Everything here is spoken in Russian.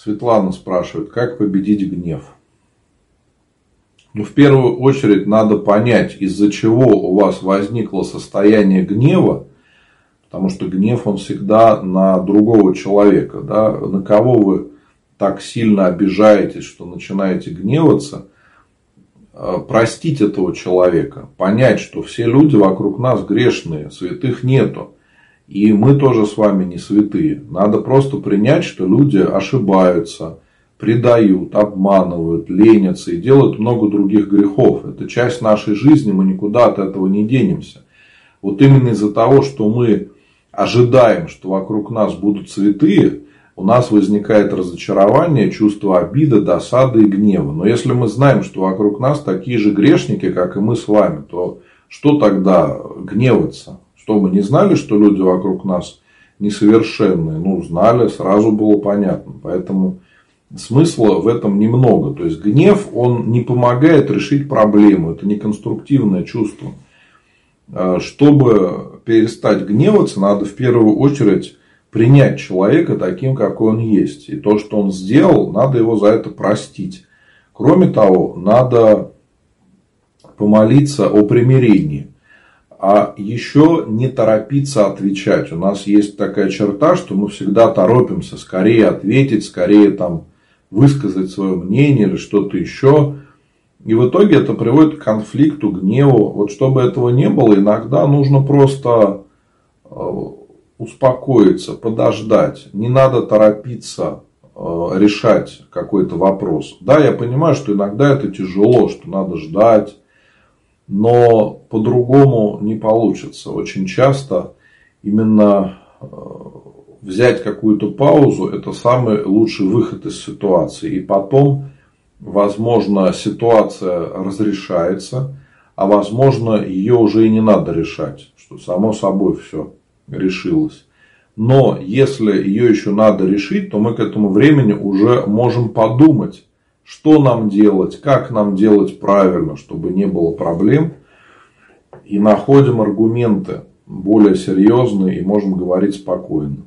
Светлана спрашивает, как победить гнев? Ну, в первую очередь надо понять, из-за чего у вас возникло состояние гнева, потому что гнев, он всегда на другого человека, да, на кого вы так сильно обижаетесь, что начинаете гневаться, э, простить этого человека, понять, что все люди вокруг нас грешные, святых нету. И мы тоже с вами не святые. Надо просто принять, что люди ошибаются, предают, обманывают, ленятся и делают много других грехов. Это часть нашей жизни, мы никуда от этого не денемся. Вот именно из-за того, что мы ожидаем, что вокруг нас будут святые, у нас возникает разочарование, чувство обиды, досады и гнева. Но если мы знаем, что вокруг нас такие же грешники, как и мы с вами, то что тогда гневаться? Что мы не знали, что люди вокруг нас несовершенные? Ну, знали, сразу было понятно. Поэтому смысла в этом немного. То есть гнев, он не помогает решить проблему. Это не конструктивное чувство. А, чтобы перестать гневаться, надо в первую очередь принять человека таким, какой он есть. И то, что он сделал, надо его за это простить. Кроме того, надо помолиться о примирении. А еще не торопиться отвечать. У нас есть такая черта, что мы всегда торопимся скорее ответить, скорее там высказать свое мнение или что-то еще. И в итоге это приводит к конфликту, гневу. Вот чтобы этого не было, иногда нужно просто э, успокоиться, подождать. Не надо торопиться э, решать какой-то вопрос. Да, я понимаю, что иногда это тяжело, что надо ждать, но по-другому не получится. Очень часто именно э, взять какую-то паузу – это самый лучший выход из ситуации. И потом, возможно, ситуация разрешается, а возможно, ее уже и не надо решать, что само собой все решилось. Но если ее еще надо решить, то мы к этому времени уже можем подумать, что нам делать, как нам делать правильно, чтобы не было проблем. И находим аргументы более серьезные и можем говорить спокойно.